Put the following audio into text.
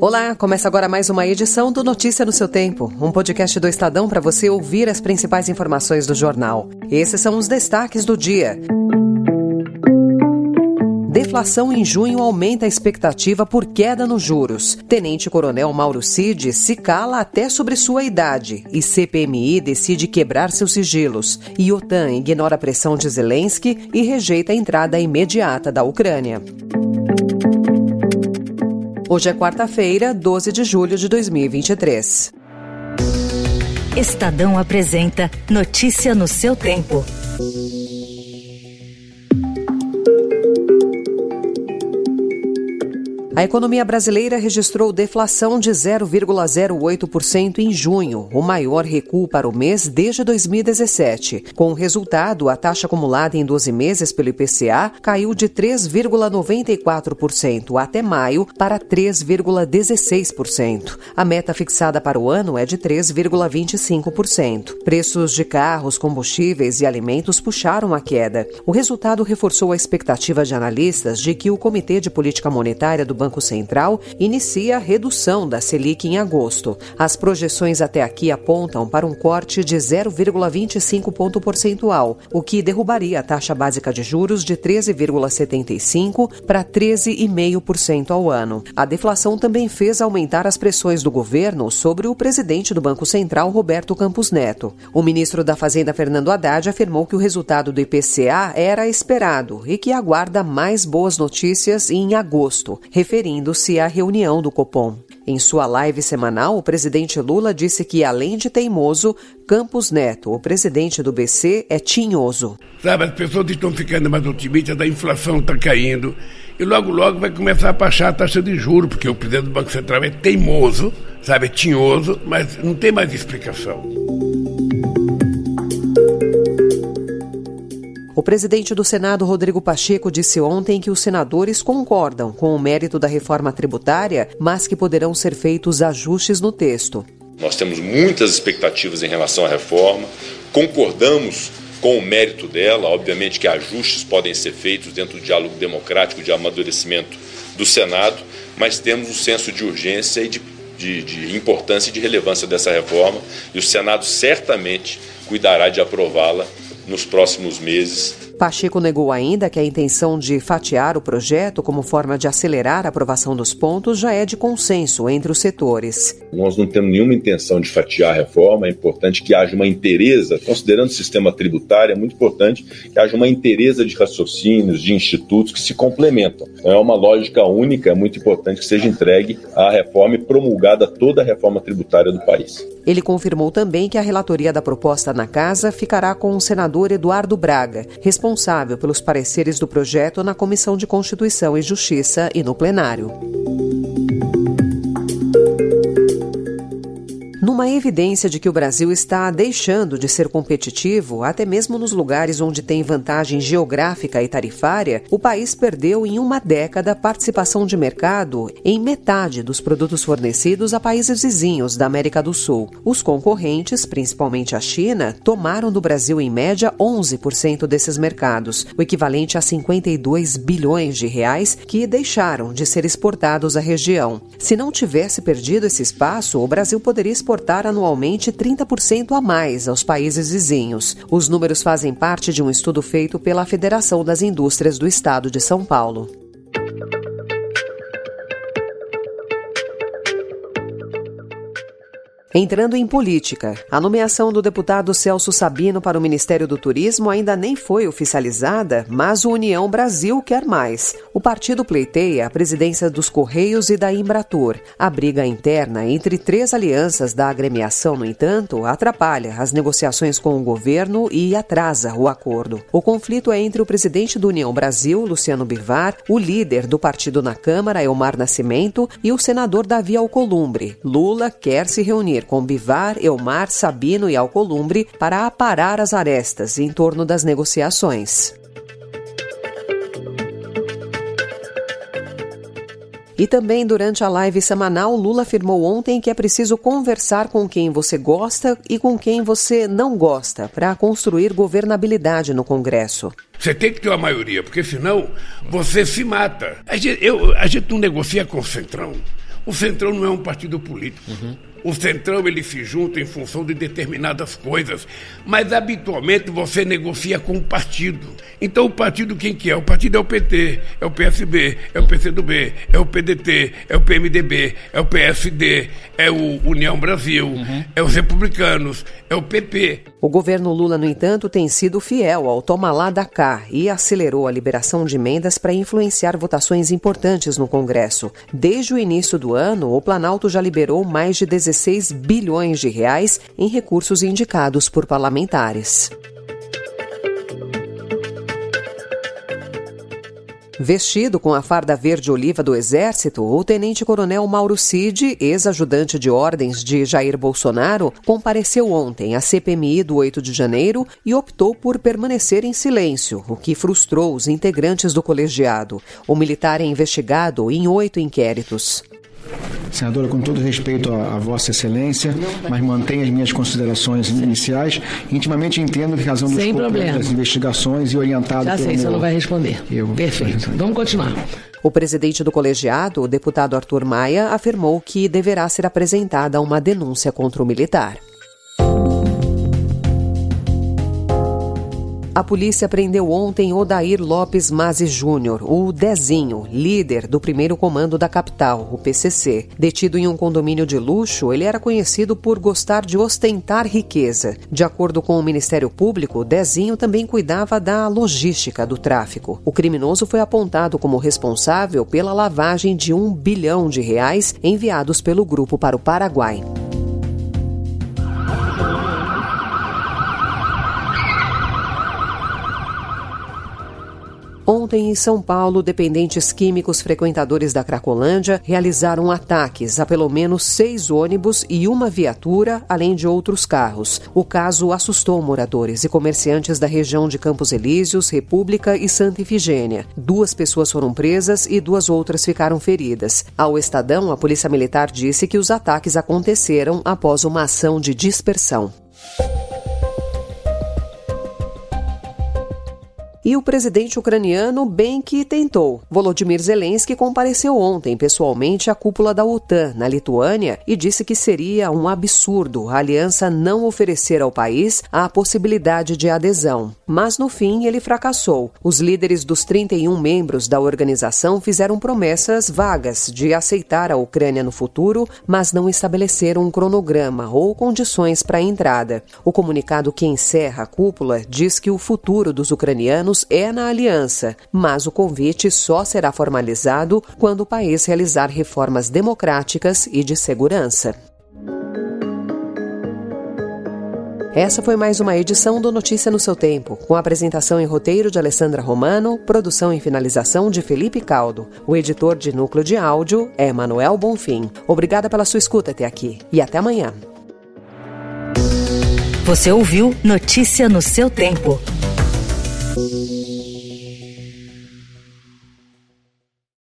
Olá, começa agora mais uma edição do Notícia no seu Tempo, um podcast do Estadão para você ouvir as principais informações do jornal. Esses são os destaques do dia. Deflação em junho aumenta a expectativa por queda nos juros. Tenente Coronel Mauro Cid se cala até sobre sua idade e CPMI decide quebrar seus sigilos. E OTAN ignora a pressão de Zelensky e rejeita a entrada imediata da Ucrânia. Hoje é quarta-feira, 12 de julho de 2023. Estadão apresenta Notícia no seu tempo. A economia brasileira registrou deflação de 0,08% em junho, o maior recuo para o mês desde 2017. Com o resultado, a taxa acumulada em 12 meses pelo IPCA caiu de 3,94% até maio para 3,16%. A meta fixada para o ano é de 3,25%. Preços de carros, combustíveis e alimentos puxaram a queda. O resultado reforçou a expectativa de analistas de que o Comitê de Política Monetária do Banco Banco Central inicia a redução da Selic em agosto. As projeções até aqui apontam para um corte de 0,25 ponto percentual, o que derrubaria a taxa básica de juros de 13,75 para 13,5% ao ano. A deflação também fez aumentar as pressões do governo sobre o presidente do Banco Central, Roberto Campos Neto. O ministro da Fazenda, Fernando Haddad, afirmou que o resultado do IPCA era esperado e que aguarda mais boas notícias em agosto, referindo-se à reunião do Copom. Em sua live semanal, o presidente Lula disse que, além de teimoso, Campos Neto, o presidente do BC, é tinhoso. Sabe, as pessoas estão ficando mais otimistas, a inflação está caindo e logo, logo vai começar a baixar a taxa de juros, porque o presidente do Banco Central é teimoso, sabe, é tinhoso, mas não tem mais explicação. Presidente do Senado, Rodrigo Pacheco, disse ontem que os senadores concordam com o mérito da reforma tributária, mas que poderão ser feitos ajustes no texto. Nós temos muitas expectativas em relação à reforma, concordamos com o mérito dela, obviamente que ajustes podem ser feitos dentro do diálogo democrático de amadurecimento do Senado, mas temos um senso de urgência e de, de, de importância e de relevância dessa reforma e o Senado certamente cuidará de aprová-la nos próximos meses. Pacheco negou ainda que a intenção de fatiar o projeto como forma de acelerar a aprovação dos pontos já é de consenso entre os setores. Nós não temos nenhuma intenção de fatiar a reforma, é importante que haja uma inteireza, considerando o sistema tributário, é muito importante que haja uma inteireza de raciocínios, de institutos que se complementam. Então, é uma lógica única, é muito importante que seja entregue a reforma e promulgada toda a reforma tributária do país. Ele confirmou também que a relatoria da proposta na casa ficará com o senador Eduardo Braga, responsável pelos pareceres do projeto na Comissão de Constituição e Justiça e no plenário. Numa evidência de que o Brasil está deixando de ser competitivo, até mesmo nos lugares onde tem vantagem geográfica e tarifária, o país perdeu em uma década participação de mercado em metade dos produtos fornecidos a países vizinhos da América do Sul. Os concorrentes, principalmente a China, tomaram do Brasil em média 11% desses mercados, o equivalente a 52 bilhões de reais que deixaram de ser exportados à região. Se não tivesse perdido esse espaço, o Brasil poderia exportar exportar anualmente 30% a mais aos países vizinhos. Os números fazem parte de um estudo feito pela Federação das Indústrias do Estado de São Paulo. Entrando em política, a nomeação do deputado Celso Sabino para o Ministério do Turismo ainda nem foi oficializada, mas o União Brasil quer mais. O partido pleiteia a presidência dos Correios e da Embratur. A briga interna entre três alianças da agremiação, no entanto, atrapalha as negociações com o governo e atrasa o acordo. O conflito é entre o presidente do União Brasil, Luciano Bivar, o líder do partido na Câmara, Elmar Nascimento, e o senador Davi Alcolumbre. Lula quer se reunir reunir com Bivar, Elmar, Sabino e Alcolumbre para aparar as arestas em torno das negociações. E também durante a live semanal, Lula afirmou ontem que é preciso conversar com quem você gosta e com quem você não gosta para construir governabilidade no Congresso. Você tem que ter uma maioria, porque senão você se mata. A gente, eu, a gente não negocia com o Centrão. O Centrão não é um partido político. Uhum. O Centrão ele se junta em função de determinadas coisas, mas habitualmente você negocia com o partido. Então o partido quem que é? O partido é o PT, é o PSB, é o PCdoB, é o PDT, é o PMDB, é o PSD, é o União Brasil, uhum. é os republicanos, é o PP. O governo Lula, no entanto, tem sido fiel ao toma lá da cá e acelerou a liberação de emendas para influenciar votações importantes no Congresso. Desde o início do ano, o Planalto já liberou mais de 16 bilhões de reais em recursos indicados por parlamentares. Vestido com a farda verde-oliva do Exército, o tenente-coronel Mauro Cid, ex-ajudante de ordens de Jair Bolsonaro, compareceu ontem à CPMI do 8 de janeiro e optou por permanecer em silêncio, o que frustrou os integrantes do colegiado. O militar é investigado em oito inquéritos. Senadora, com todo respeito a, a, Vossa Excelência, mas mantenho as minhas considerações iniciais. Intimamente entendo que razão dos das investigações e orientado Já sei, meu... você não vai responder. Eu... Perfeito. Vamos continuar. O presidente do colegiado, o deputado Arthur Maia, afirmou que deverá ser apresentada uma denúncia contra o militar. A polícia prendeu ontem Odair Lopes Mazzi Júnior, o Dezinho, líder do primeiro comando da capital, o PCC. Detido em um condomínio de luxo, ele era conhecido por gostar de ostentar riqueza. De acordo com o Ministério Público, Dezinho também cuidava da logística do tráfico. O criminoso foi apontado como responsável pela lavagem de um bilhão de reais enviados pelo grupo para o Paraguai. Ontem, em São Paulo, dependentes químicos frequentadores da Cracolândia realizaram ataques a pelo menos seis ônibus e uma viatura, além de outros carros. O caso assustou moradores e comerciantes da região de Campos Elíseos, República e Santa Ifigênia. Duas pessoas foram presas e duas outras ficaram feridas. Ao Estadão, a Polícia Militar disse que os ataques aconteceram após uma ação de dispersão. E o presidente ucraniano bem que tentou. Volodymyr Zelensky compareceu ontem pessoalmente à cúpula da OTAN, na Lituânia, e disse que seria um absurdo a aliança não oferecer ao país a possibilidade de adesão. Mas no fim ele fracassou. Os líderes dos 31 membros da organização fizeram promessas vagas de aceitar a Ucrânia no futuro, mas não estabeleceram um cronograma ou condições para a entrada. O comunicado que encerra a cúpula diz que o futuro dos ucranianos é na aliança, mas o convite só será formalizado quando o país realizar reformas democráticas e de segurança. Essa foi mais uma edição do Notícia no seu Tempo, com apresentação e roteiro de Alessandra Romano, produção e finalização de Felipe Caldo. O editor de núcleo de áudio é Manuel Bonfim. Obrigada pela sua escuta até aqui e até amanhã. Você ouviu Notícia no seu Tempo. Thank you.